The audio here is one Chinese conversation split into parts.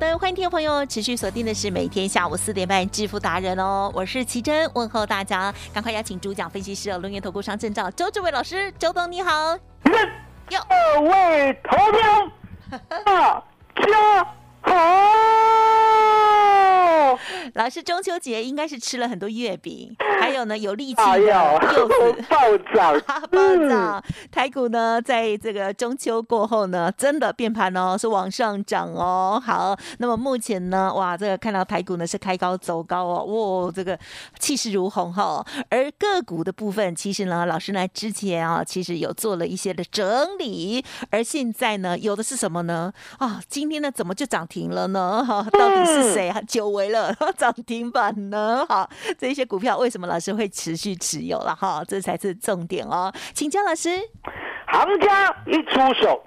的，欢迎听众朋友持续锁定的是每天下午四点半致富达人哦，我是奇珍，问候大家，赶快邀请主讲分析师哦，龙岩投顾商证照周志伟老师，周董你好，各位投票 大家好。老师，中秋节应该是吃了很多月饼，还有呢有力气的柚子 暴涨，暴涨。台股呢，在这个中秋过后呢，真的变盘哦，是往上涨哦。好，那么目前呢，哇，这个看到台股呢是开高走高哦，哇，这个气势如虹哈。而个股的部分，其实呢，老师呢之前啊，其实有做了一些的整理，而现在呢，有的是什么呢？啊，今天呢怎么就涨停了呢？哈，到底是谁啊？久违了。涨停板呢？好，这些股票为什么老师会持续持有了？哈，这才是重点哦。请教老师，行家一出手，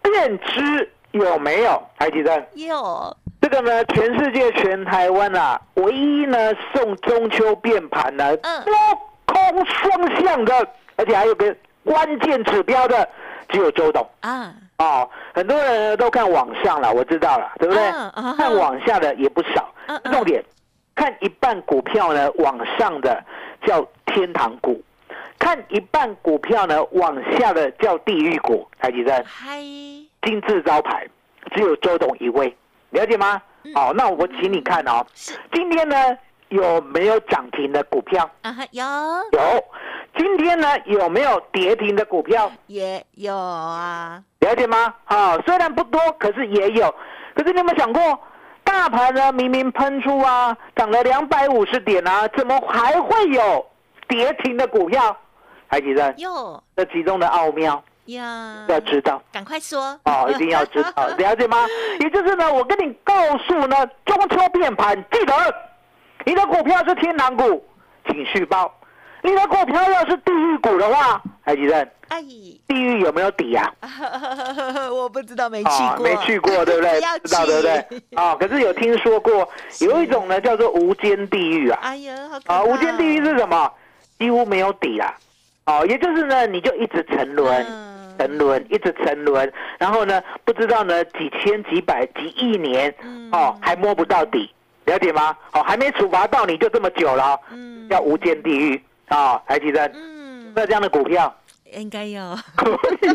便知有没有？还记得？有。这个呢，全世界全台湾啊，唯一呢送中秋变盘呢，多空双向的，而且还有个关键指标的，只有周董啊。哦，很多人都看网上了，我知道了，对不对？看网下的也不少。重点，看一半股票呢，往上的叫天堂股；看一半股票呢，往下的叫地狱股。台积电，嗨，金字招牌，只有周董一位，了解吗？好，那我请你看哦，今天呢有没有涨停的股票？啊哈，有有。今天呢有没有跌停的股票？也有啊，了解吗？啊，虽然不多，可是也有。可是你有没有想过？大盘呢，明明喷出啊，涨了两百五十点啊，怎么还会有跌停的股票？还记得？有这其中的奥妙呀，要知道，赶快说哦，一定要知道，了解吗？也就是呢，我跟你告诉呢，中秋变盘，记得你的股票是天堂股，请续报。你的股票要是地狱股的话，海吉生，哎，地狱有没有底啊？我不知道，没去过，没去过，对不对？知道对不对？啊，可是有听说过，有一种呢叫做无间地狱啊。哎呀，啊，无间地狱是什么？几乎没有底啊。哦，也就是呢，你就一直沉沦，沉沦，一直沉沦，然后呢，不知道呢几千、几百、几亿年，哦，还摸不到底，了解吗？哦，还没处罚到你就这么久了，嗯，叫无间地狱。啊，台积电，嗯，有这样的股票应该有，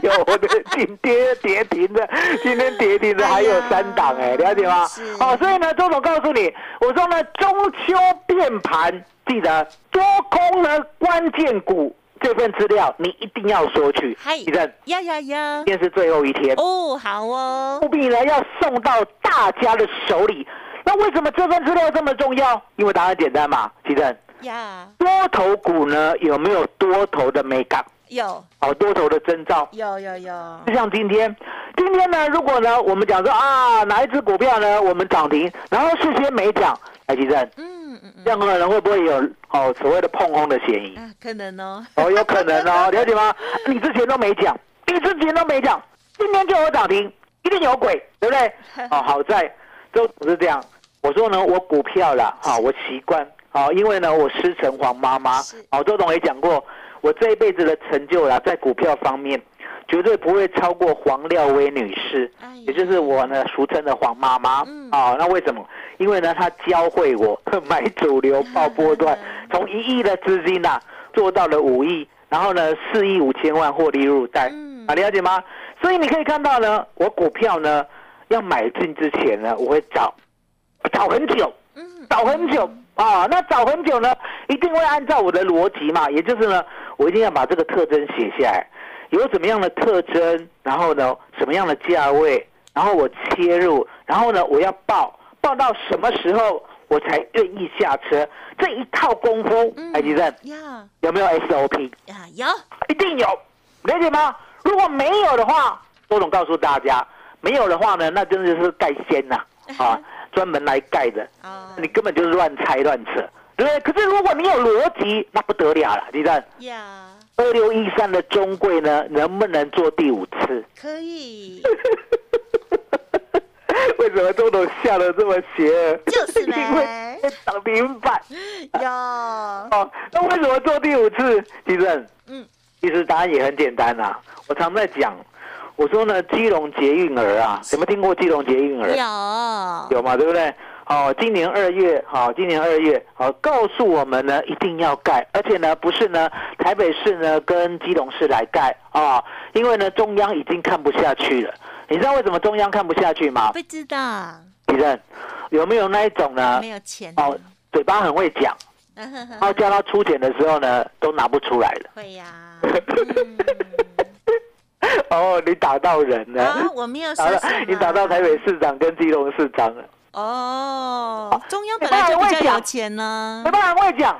有的今跌跌停的，今天跌停的还有三档哎，了解吗？哦，所以呢，周总告诉你，我说呢，中秋变盘，记得多空呢关键股这份资料你一定要索取。嗨，地震，呀呀呀，今天是最后一天哦，好哦，务必呢要送到大家的手里。那为什么这份资料这么重要？因为答案简单嘛，地震。呀，多头股呢有没有多头的美感？有，哦，多头的征兆。有有有。就像今天，今天呢，如果呢，我们讲说啊，哪一只股票呢，我们涨停，然后事先没讲，来地震。嗯嗯嗯。这样可能会不会有哦所谓的碰空的嫌疑？可能哦。哦，有可能哦，了解吗？你之前都没讲，你之前都没讲，今天就有涨停，一定有鬼，对不对？哦，好在都不是这样。我说呢，我股票了，哈，我习惯。好，因为呢，我师承黄妈妈。好，周董也讲过，我这一辈子的成就啦，在股票方面，绝对不会超过黄廖威女士，也就是我呢俗称的黄妈妈。啊，那为什么？因为呢，她教会我 买主流报波段，从一亿的资金呐，做到了五亿，然后呢，四亿五千万获利入袋。啊，了解吗？所以你可以看到呢，我股票呢，要买进之前呢，我会找找很久，找很久。啊，那找很久呢，一定会按照我的逻辑嘛，也就是呢，我一定要把这个特征写下来，有什么样的特征，然后呢，什么样的价位，然后我切入，然后呢，我要报报到什么时候我才愿意下车？这一套功夫，海吉正呀有没有 SOP？呀有一定有，了解吗？如果没有的话，周总告诉大家，没有的话呢，那真的是盖先呐、啊，专门来盖的，哦你根本就是乱猜乱扯，对不对？可是如果你有逻辑，那不得了了，你看呀二六一三的中贵呢，能不能做第五次？可以 为什么周董笑的这么邪恶？就是呗 因为涨停板有哦。那为什么做第五次？地震？嗯，其实答案也很简单啊。我常在讲，我说呢，基隆捷运儿啊，有没有听过基隆捷运儿？有有嘛，对不对？哦，今年二月，好、今年二月，好、告诉我们呢，一定要盖，而且呢，不是呢，台北市呢跟基隆市来盖啊、因为呢，中央已经看不下去了。你知道为什么中央看不下去吗？不知道李任有没有那一种呢没？有钱哦，嘴巴很会讲，嗯然后叫他出钱的时候呢，都拿不出来了。会呀 嗯 哦，你打到人了，啊我没有打到说什么。你打到台北市长跟基隆市长了。哦中央本来就比较有钱呢没办法，会讲，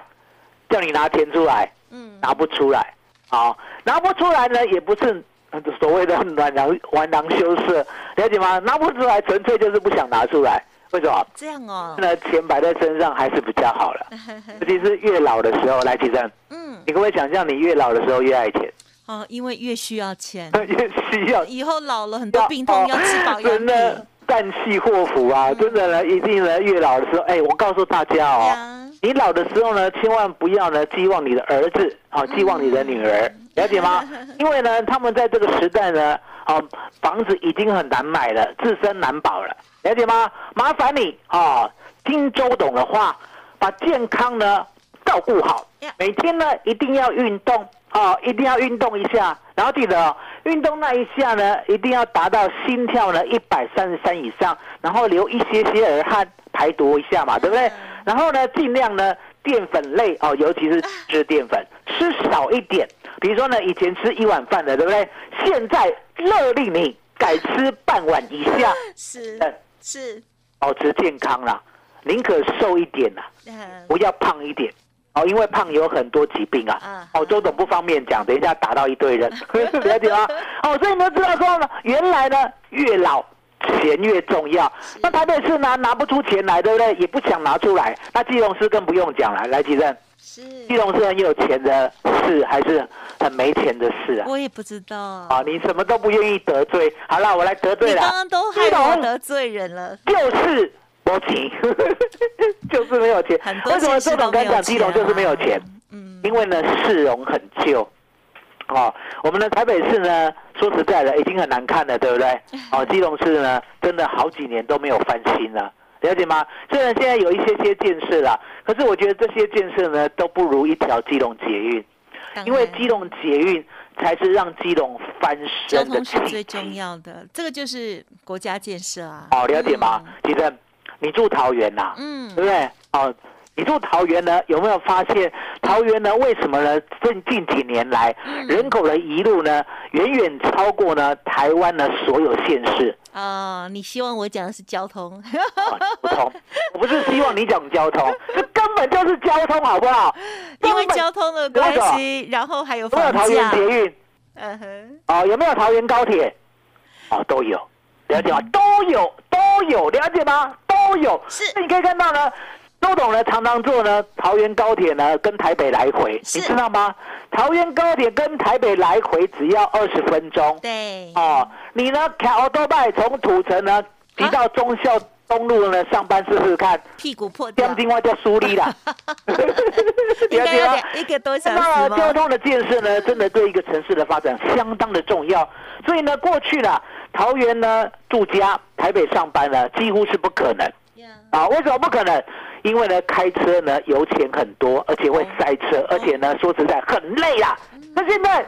叫你拿钱出来，嗯。拿不出来，好，拿不出来呢，也不是呃所谓的玩囊玩囊羞涩，了解吗？拿不出来，纯粹就是不想拿出来。为什么？这样哦。那钱摆在身上还是比较好了，尤其是越老的时候。来，其实嗯。你可不可以想象，你越老的时候越爱钱，哦因为越需要钱越需要以后老了很多病痛要吃保养真的品旦夕祸福啊！真的呢，一定呢，越老的时候，哎，我告诉大家哦。你老的时候呢，千万不要呢寄望你的儿子啊，寄望你的女儿，了解吗？因为呢，他们在这个时代呢，啊，房子已经很难买了，自身难保了，了解吗？麻烦你啊，听周董的话，把健康呢照顾好每天呢一定要运动哦，一定要运动一下，然后记得哦，运动那一下呢，一定要达到心跳呢一百三十三以上，然后流一些些儿汗排毒一下嘛，对不对？然后呢，尽量呢淀粉类哦，尤其是吃淀粉，吃少一点。比如说呢，以前吃一碗饭的，对不对？现在勒令你改吃半碗以下，是嗯是保持健康啦，宁可瘦一点啦，嗯不要胖一点。哦，因为胖有很多疾病啊啊。哦，周董不方便讲，等一下打到一堆人，了解吗？哦，所以你们知道说呢，原来呢越老钱越重要。那台北市拿拿不出钱来，对不对？也不想拿出来。那基隆市更不用讲了，来吉正，是基隆是很有钱的事，还是很没钱的事啊？我也不知道啊，你什么都不愿意得罪。好了，我来得罪了。你刚刚都害基隆我得罪人了就是没钱，就是没有钱为什么县市周董敢讲基隆就是没有钱？嗯因为呢市容很旧。哦，我们的台北市呢，说实在的，已经很难看了，对不对？哦，基隆市呢，真的好几年都没有翻新了，了解吗？虽然现在有一些些建设啦，可是我觉得这些建设呢，都不如一条基隆捷运，因为基隆捷运才是让基隆翻交身的通是最。重要的，这个就是国家建设啊。哦，了解吗？其实你住桃园呐、嗯对不对？哦，你住桃园呢，有没有发现桃园呢？为什么呢？近近几年来，嗯人口的移入呢，远远超过呢台湾的所有县市。哦，你希望我讲的是交通？哦不同，我不是希望你讲交通，这根本就是交通，好不好？因为交通的关系，然后还有有没有桃园捷。运？嗯哼，哦，有没有桃园高铁？哦，都有，了解吗？都有，都有，了解吗？都有。是那你可以看到呢，周董呢常常坐呢桃园高铁呢跟台北来回，你知道吗？桃园高铁跟台北来回只要二十分钟。对，哦，你呢开奥多拜从土城呢骑到忠孝东路呢上班试试看，屁股破掉这样，今晚叫苏力啦。要了解吗？一个多小那时那？交通的建设呢，真的对一个城市的发展相当的重要。所以呢，过去呢，桃园呢住家，台北上班呢，几乎是不可能呀啊。为什么不可能？因为呢，开车呢油钱很多，而且会塞车，而且呢，说实在很累啦。那现在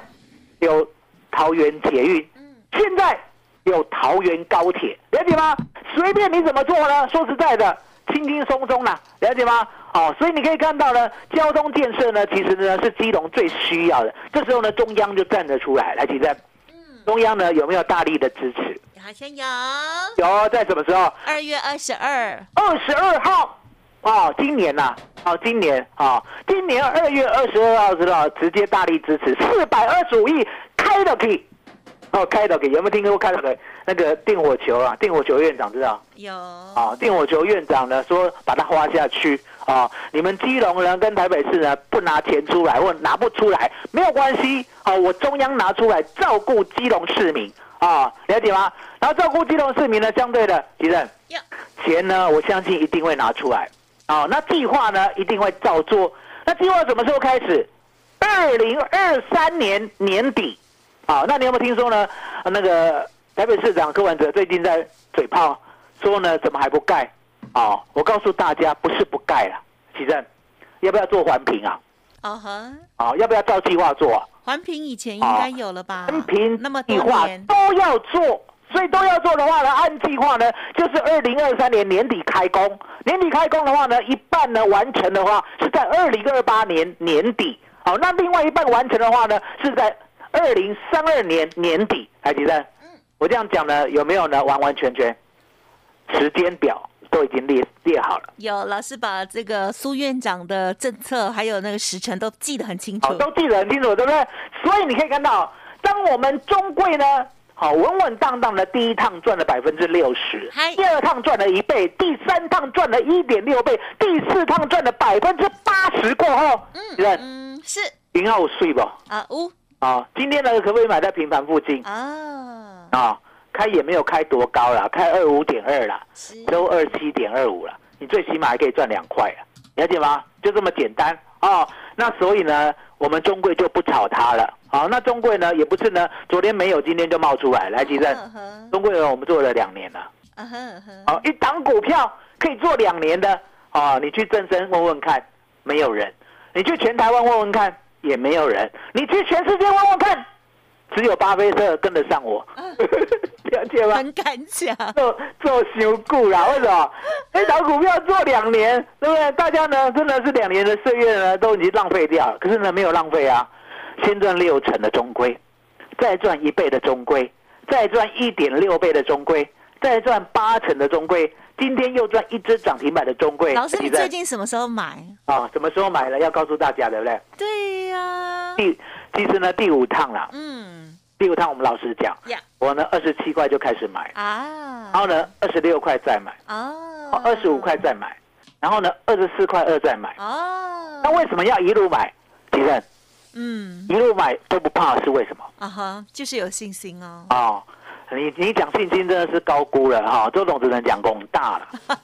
有桃园捷运，现在有桃园高铁，了解吗？随便你怎么做呢？说实在的，轻轻松松啦，了解吗？哦，所以你可以看到呢，交通建设呢，其实呢是基隆最需要的。这时候呢，中央就站得出来，来，其实中央呢有没有大力的支持？好像有。有，在什么时候？二月二十二。二十二号，哦，今年呐，哦，今年啊，今年二月二十二号知道，直接大力支持四百二十五亿开了可以。哦，开导给有没有听过开导给那个定火球啊？定火球院长知道？有。啊，定火球院长呢说把它花下去啊，你们基隆人跟台北市呢不拿钱出来或拿不出来没有关系啊，我中央拿出来照顾基隆市民啊，了解吗？然后照顾基隆市民呢，相对的，吉正，钱呢我相信一定会拿出来啊，那计划呢一定会照做。那计划什么时候开始？二零二三年年底。啊，那你有没有听说呢？那个台北市长柯文哲最近在嘴炮说呢，怎么还不盖？啊，我告诉大家，不是不盖了，启正，要不要做环评啊？哦呵，啊，要不要照计划做啊？环评以前应该有了吧？环评那么计划都要做，所以都要做的话呢，按计划呢，就是二零二三年年底开工。年底开工的话呢，一半呢完成的话是在二零二八年年底。好，那另外一半完成的话呢，是在。二零三二年年底，海吉生，我这样讲呢，有没有呢？完完全全时间表都已经列列好了。有老师把这个苏院长的政策还有那个时辰都记得很清楚，都记得很清楚，对不对？所以你可以看到，当我们中贵呢，好稳稳当当的第一趟赚了百分之六十，第二趟赚了一倍，第三趟赚了一点六倍，第四趟赚了百分之八十过后，嗯嗯是云浩睡不啊五。啊，今天呢可不可以买在平盘附近啊？啊，开也没有开多高了，开二五点二了，都二七点二五了，你最起码还可以赚两块啊，了解吗？就这么简单哦。那所以呢，我们中贵就不炒它了。好，那中贵呢也不是呢，昨天没有，今天就冒出来。来，吉正，中贵呢我们做了两年了。啊，一档股票可以做两年的啊，你去正身问问看，没有人；你去全台湾问问看。也没有人，你去全世界问问看，只有巴菲特跟得上我，了解吗？很敢讲，做做修股啦，为什么？那找股票做两年，对不对？大家呢真的是两年的岁月呢都已经浪费掉了，可是呢没有浪费啊，先赚六成的中规，再赚一倍的中规，再赚一点六倍的中规，再赚八成的中规。今天又赚一只涨停板的中贵，老师，你最近什么时候买？啊，什么时候买了？要告诉大家，对不对？对呀。第其实呢，第五趟了。嗯。第五趟我们老师讲，我呢二十七块就开始买啊，然后呢二十六块再买哦，二十五块再买，然后呢二十四块二再买哦。那为什么要一路买？其实，嗯，一路买都不怕是为什么？啊哈，就是有信心哦。哦。你你讲信心真的是高估了哈，周董只能讲拱大了。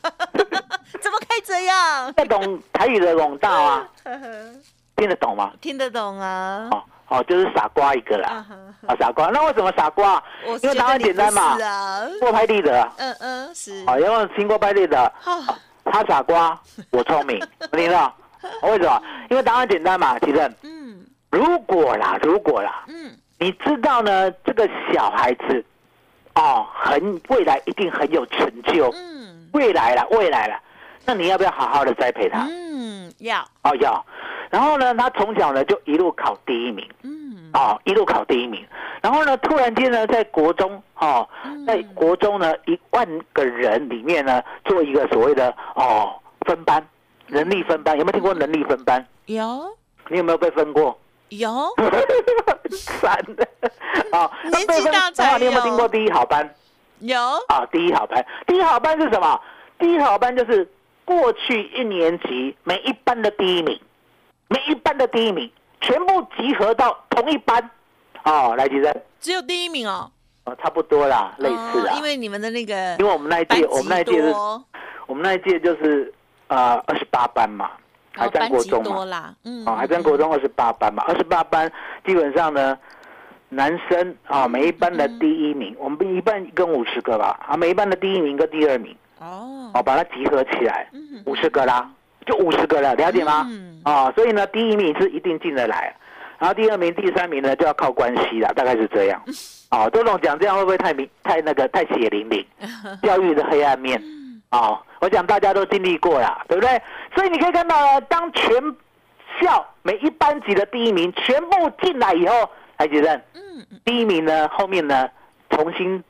怎么可以这样？不懂台语的拱大吗？听得懂吗？听得懂啊。哦哦，就是傻瓜一个啦。啊，傻瓜。那为什么傻瓜？因为答案简单嘛。过拍地的。嗯嗯，是。好，有没有听过拍地的？他傻瓜，我聪明。听到？为什么？因为答案简单嘛，其实。嗯。如果啦，如果啦。嗯。你知道呢？这个小孩子。哦，很未来一定很有成就。嗯，未来了，未来了，那你要不要好好的栽培他？嗯，要。哦，要。然后呢，他从小呢就一路考第一名。嗯。哦，一路考第一名。然后呢，突然间呢，在国中，哦，在国中呢，一万个人里面呢，做一个所谓的哦分班，能力分班，有没有听过能力分班？有。你有没有被分过？有。三的啊，年纪大才你有没有听过第一好班？有啊，第一好班，第一好班是什么？第一好班就是过去一年级每一班的第一名，每一班的第一名全部集合到同一班。哦，来举手。只有第一名哦。哦，差不多啦，类似啊。因为你们的那个，因为我们那一届，我们那一届是，我们那一届就是啊，二十八班嘛。还在国中嘛？嗯，啊，还在国中二十八班嘛？二十八班基本上呢，男生啊，每一班的第一名，我们一班跟五十个吧，啊，每一班的第一名跟第二名，哦，哦，把它集合起来，五十个啦，就五十个了，了解吗？啊，所以呢，第一名是一定进得来，然后第二名、第三名呢就要靠关系了，大概是这样。啊，周总讲这样会不会太明太那个太血淋淋？教育的黑暗面啊，我想大家都经历过了，对不对？所以你可以看到呢，当全校每一班级的第一名全部进来以后，还记得嗯嗯，第一名呢，后面呢重新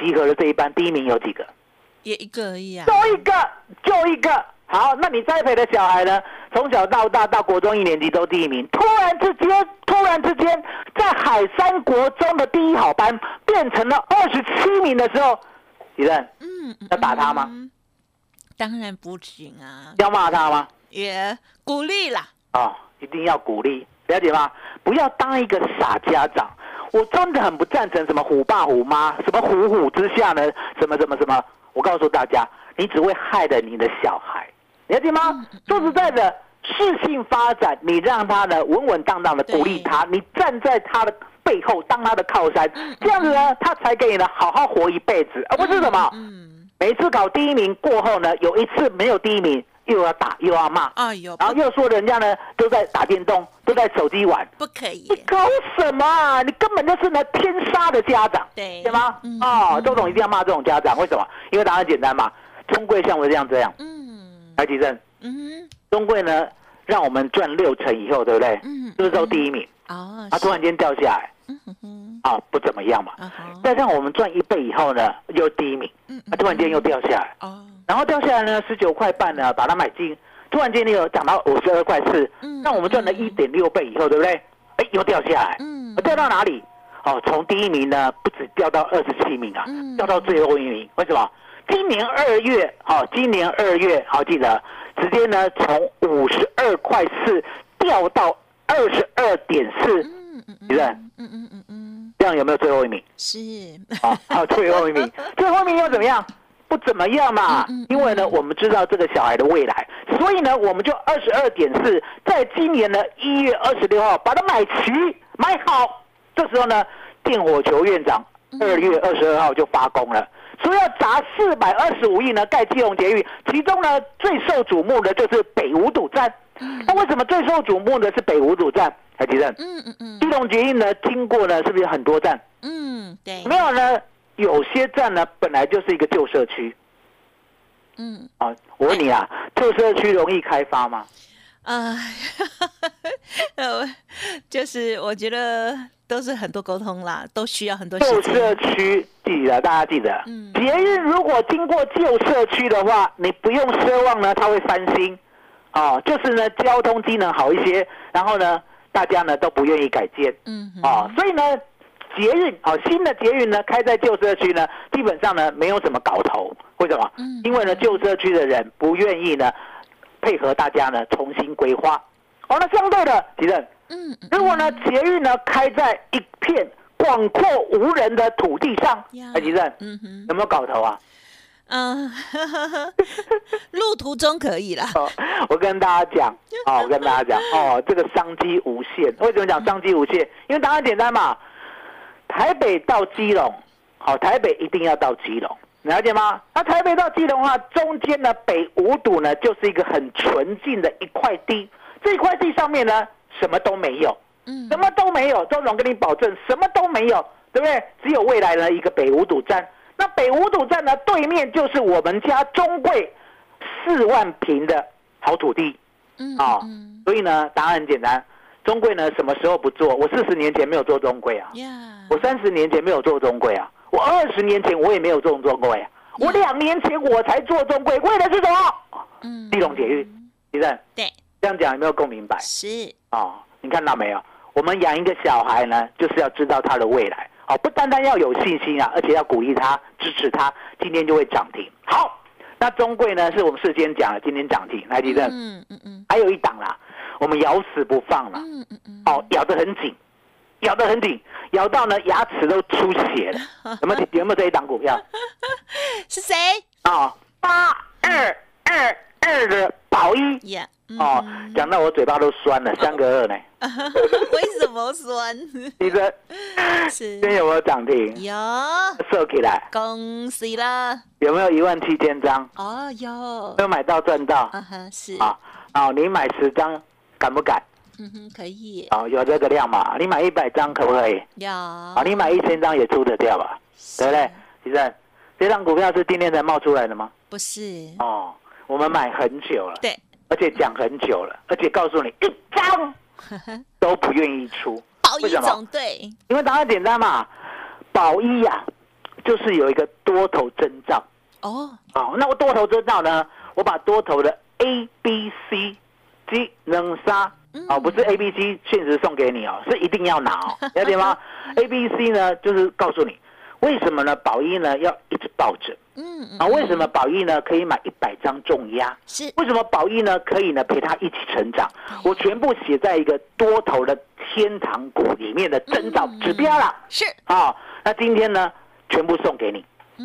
集合的这一班，第一名有几个？也一个而已啊。就一个，就一个。好，那你栽培的小孩呢？从小到大到国中一年级都第一名，突然之间，突然之间，在海山国中的第一好班变成了二十七名的时候，李正嗯，嗯要打他吗？嗯当然不行啊，要骂他吗？也鼓励啦。啊、一定要鼓励，了解吗？不要当一个傻家长。我真的很不赞成什么虎爸虎妈，什么虎虎之下呢，什么什么什么。我告诉大家，你只会害了你的小孩，了解吗？说实在的，适性发展，你让他呢稳稳当当的鼓励他，你站在他的背后当他的靠山，这样子呢，他才可以呢好好活一辈子，而不是什么嗯，每次考第一名过后呢，有一次没有第一名，又要打又要骂。哎呦，然后又说人家呢都在打电动，都在手机玩，不可以。你，搞什么？啊？你根本就是来天杀的家长，对。对吗？嗯？哦，嗯。周总一定要骂这种家长，为什么？因为答案简单嘛，中贵像我这样这样，嗯。台积电，嗯中贵呢让我们赚六成以后，对不对？嗯，是不是都第一名？哦，他突然间掉下来，嗯哼哼，啊，不怎么样嘛。啊哈，再让我们赚一倍以后呢，又第一名，嗯他突然间又掉下来，哦，然后掉下来呢，十九块半呢，把它买进，突然间又涨到五十二块四，嗯让我们赚了一点六倍以后，对不对？哎，又掉下来，嗯掉到哪里？哦，从第一名呢，不止掉到二十七名啊，嗯掉到最后一名。为什么？今年二月，好、今年二月，好、记得，直接呢从五十二块四掉到二十二点四，嗯嗯对不对嗯嗯嗯嗯，这样有没有最后一名？是，啊，好，最后一名，最后一名又怎么样？不怎么样嘛因为呢，我们知道这个小孩的未来，所以呢，我们就二十二点四，在今年的一月二十六号把它买齐买好。这时候呢，电火球院长二月二十二号就发功了，说要砸四百二十五亿呢盖基隆捷运，其中呢最受瞩目的就是北五堵站。那为什么最受瞩目的是北五堵站？海迪正，嗯嗯嗯基隆捷运呢经过呢是不是有很多站？嗯，对，没有呢，有些站呢本来就是一个旧社区嗯啊。我问你啊，旧社区容易开发吗？啊，呃，就是我觉得都是很多沟通啦，都需要很多旧社。区记得，大家记得，嗯捷运如果经过旧社区的话，你不用奢望呢它会翻新，哦，就是呢交通机能好一些，然后呢大家呢都不愿意改建，嗯哼，哦，所以呢，捷运哦，新的捷运呢开在旧社区呢，基本上呢没有什么搞头。为什么？嗯因为呢旧社区的人不愿意呢配合大家呢重新规划。哦，那相对的，吉正，嗯嗯如果呢捷运呢开在一片广阔无人的土地上呀，哎，吉正嗯哼，有没有搞头啊？嗯，路途中可以啦。哦，我跟大家讲，哦，我跟大家讲，哦，这个商机无限。为什么讲商机无限？因为答案简单嘛，台北到基隆，好、台北一定要到基隆，了解吗？那台北到基隆的话，中间呢北五堵呢就是一个很纯净的一块地，这块地上面呢什么都没有，嗯什么都没有，周总跟你保证什么都没有，对不对？只有未来的一个北五堵站。那北五堵站的，对面就是我们家中贵四万平的好土地嗯啊、嗯所以呢，答案很简单，中贵呢什么时候不做？我四十年前没有做中贵啊，呀，我三十年前没有做中贵啊，我二十年前我也没有做中贵啊，我两年前我才做中贵，为的是什么？嗯地龙铁运，李正，对，这样讲有没有更明白？是，哦，你看到没有？我们养一个小孩呢，就是要知道他的未来。哦，不单单要有信心啊，而且要鼓励他、支持他，今天就会涨停。好，那中贵呢，是我们事先讲了，今天涨停，来，地震，嗯嗯嗯还有一档啦，我们咬死不放了。嗯嗯嗯，哦，咬得很紧，咬得很紧，咬到呢牙齿都出血了。有没有 有没有这一档股票？是谁啊，八二二二的宝一。呀？嗯哦，讲到我嘴巴都酸了，三个二呢。为什么酸？地震，是今天有没有涨停？有，收起来。恭喜了。有没有一万七千张？哦，有有，没有买到赚到？是，啊哦！你买十张敢不敢？嗯哼，可以，哦，有这个量嘛？你买一百张可不可以？有，啊，你买一千张也出得掉吧？对不对？其实这张股票是今天才冒出来的吗？不是，哦，我们买很久了，对，而且讲很久了，而且告诉你一张 都不愿意出，保一为什么总对，因为答案简单嘛，保一呀、就是有一个多头征兆。哦，好，那我多头征兆呢？我把多头的 A、B、C G 能杀嗯哦，不是 A、B、C 限时送给你哦，是一定要拿哦，了解吗？A、B、C 呢，就是告诉你为什么呢？宝一呢要一直抱着嗯嗯啊？为什么宝益呢可以买一百张重压？是为什么宝益呢可以呢陪他一起成长？我全部写在一个多头的天堂股里面的征兆指标啦。是，啊、那今天呢，全部送给你，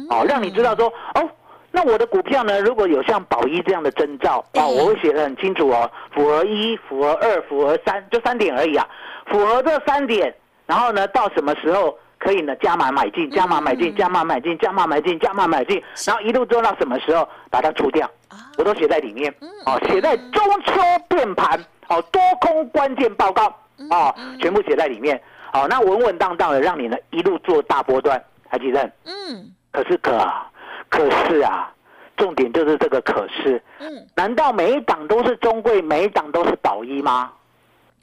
哦，让你知道说，哦，那我的股票呢，如果有像宝一这样的征兆，啊，我会写的很清楚哦，符合一、符合二、符合三，就三点而已啊，符合这三点，然后呢，到什么时候可以呢加码买进，加码买进，加码买进，加码买进，加码买进，然后一路做到什么时候把它出掉，啊。我都写在里面，哦，写在中秋变盘，哦，多空关键报告，哦，全部写在里面，好、那稳稳当当的让你呢一路做大波段，还记得？嗯。可是可啊，可是啊，重点就是这个可是，嗯，难道每一档都是中贵，每一档都是宝一吗？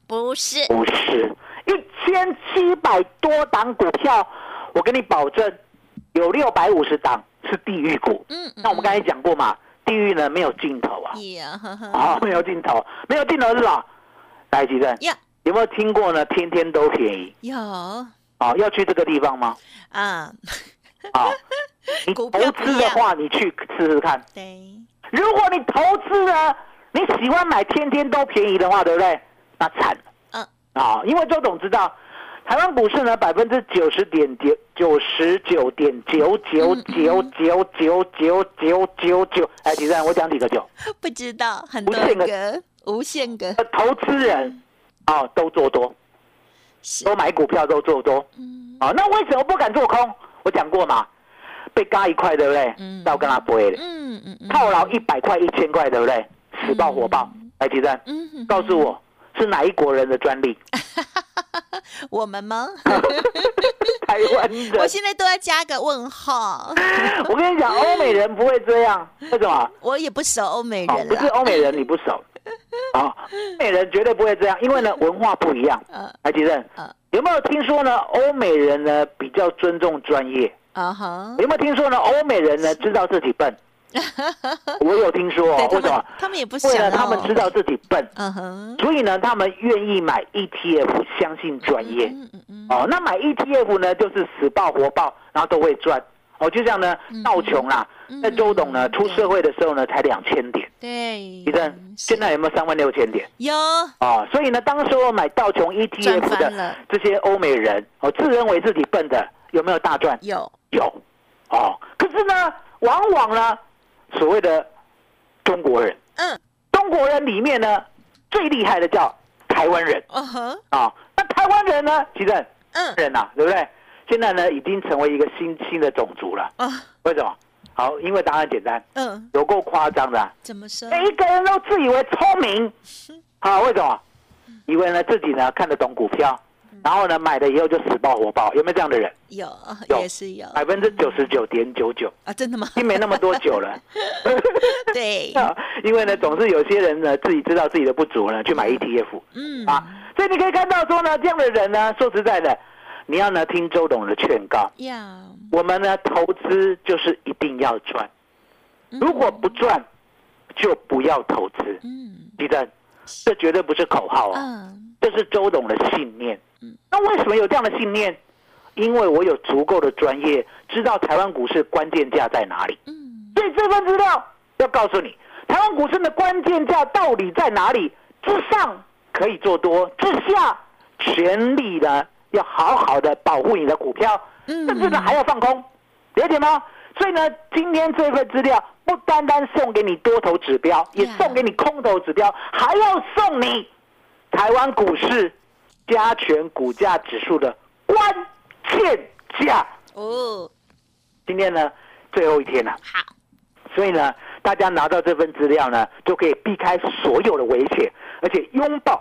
不是，不是，一千七百多档股票，我跟你保证，有六百五十档是地狱股。嗯，那我们刚才讲过嘛，地狱呢没有尽头啊，啊、没有尽头，没有尽头是什么？来，吉正，呀，有没有听过呢？天天都便宜有啊、要去这个地方吗？啊，啊、你投资的话，你去试试看。对，如果你投资呢，你喜欢买天天都便宜的话，对不对？那惨了。嗯啊，因为周董知道，台湾股市呢百分之九十点九九十九点九九九九九九九九九，哎，几站？我讲几个九？不知道很多无限个个，无限个呃投资人啊都做多，是，都买股票都做多嗯啊。那为什么不敢做空？我讲过嘛，被嘎一块，对不对？嗯那我跟他不会的，嗯嗯嗯，套牢一百块、一千块，对不对？死爆火爆，来，几站？嗯，嗯告诉我是哪一国人的专利？我们吗？台湾人我。现在都要加个问号，我跟你讲，欧美人不会这样，为什么？我也不熟欧美哦，不是人了，欧美人你不熟，啊、欧美人绝对不会这样，因为呢文化不一样。呃还记得呃有没有听说呢？欧美人呢比较尊重专业，啊哈，有没有听说呢？欧美人呢知道自己笨，我有听说哦。为什么？他们也不为了他们知道自己笨，嗯哼，所以呢他们愿意买 ETF，相信专业。嗯嗯嗯，哦，那买 ETF 呢，就是死报活报，然后都会赚。哦，就像呢嗯道琼啦，嗯在周董呢出社会的时候呢，才两千点，对，你看现在有没有三万六千点？有哦，所以呢，当时我买道琼 ETF 的这些欧美人，哦，自认为自己笨的，有没有大赚？有，有，哦，可是呢，往往呢，所谓的中国人，嗯。中国人里面呢，最厉害的叫台湾人。嗯哼，啊、那台湾人呢，其实嗯。人呐、对不对？现在呢，已经成为一个新新的种族了。啊。为什么？好，因为答案简单，嗯，有够夸张的啊、怎么说？每一个人都自以为聪明，好，为什么？以为呢自己呢看得懂股票，然后呢买了以后就死爆活爆，有没有这样的人？有有。也是有。百分之九十九点九九，啊，真的吗？已？经没那么多久了。对，因为呢，总是有些人呢自己知道自己的不足呢，去买 ETF 嗯。啊，所以你可以看到说呢，这样的人呢，说实在的，你要呢听周董的劝告，呀，我们呢投资就是一定要赚，如果不赚，就不要投资。嗯。记得，这绝对不是口号啊，嗯这是周董的信念嗯。那为什么有这样的信念？因为我有足够的专业，知道台湾股市关键价在哪里。嗯所以这份资料要告诉你，台湾股市的关键价到底在哪里？之上可以做多，之下全力呢要好好的保护你的股票，嗯甚至呢还要放空，了解吗？所以呢，今天这份资料不单单送给你多头指标，也送给你空头指标，还要送你台湾股市加权股价指数的关键价。哦，今天呢，最后一天了。好，所以呢，大家拿到这份资料呢，就可以避开所有的危险，而且拥抱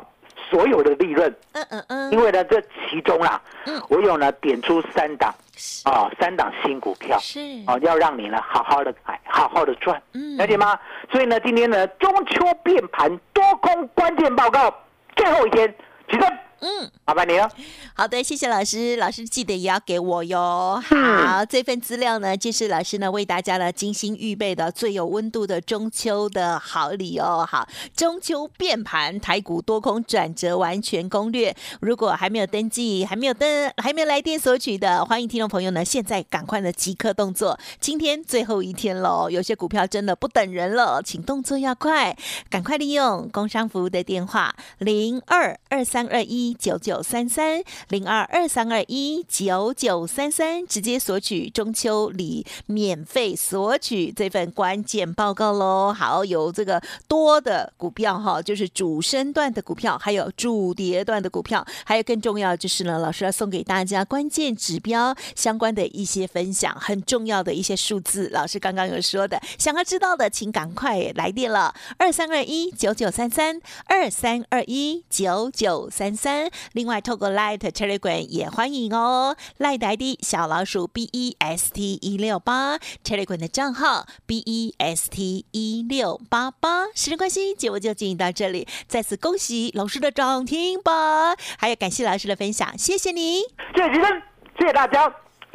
所有的利润，嗯嗯嗯，因为呢，这其中啊，嗯。我有呢点出三档是。啊，三档新股票是，哦，要让你呢好好的买，好好的赚，嗯。了解吗？所以呢，今天呢中秋变盘多空关键报告最后一天，起身，嗯。麻烦你了。好的，谢谢老师，老师记得也要给我哟。嗯好，这份资料呢，就是老师呢为大家呢精心预备的最有温度的中秋的好礼哦。好，中秋变盘台股多空转折完全攻略，如果还没有登记、还没有登、还没有来电索取的，欢迎听众朋友呢现在赶快的即刻动作。今天最后一天喽，有些股票真的不等人了，请动作要快，赶快利用工商服务的电话零二二三二一九九三三零二二三二一九九三三，直接索取中秋礼，免费索取这份关键报告喽。好，有这个多的股票哈，就是主升段的股票，还有主跌段的股票，还有更重要就是呢，老师要送给大家关键指标相关的一些分享，很重要的一些数字。老师刚刚有说的，想要知道的，请赶快来电了，二三二一九九三三，二三二一九九三三。另外，透过 Light Telegram 也欢迎哦，Light ID 小老鼠 B E S T 一六八，Telegram 的账号 B E S T 一六八八。时间关系，节目就进行到这里，再次恭喜老师的涨停板，还有感谢老师的分享，谢谢你。谢谢生，谢谢大家，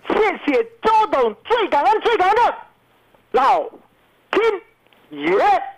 谢谢周董，最感恩最感恩的老天爷。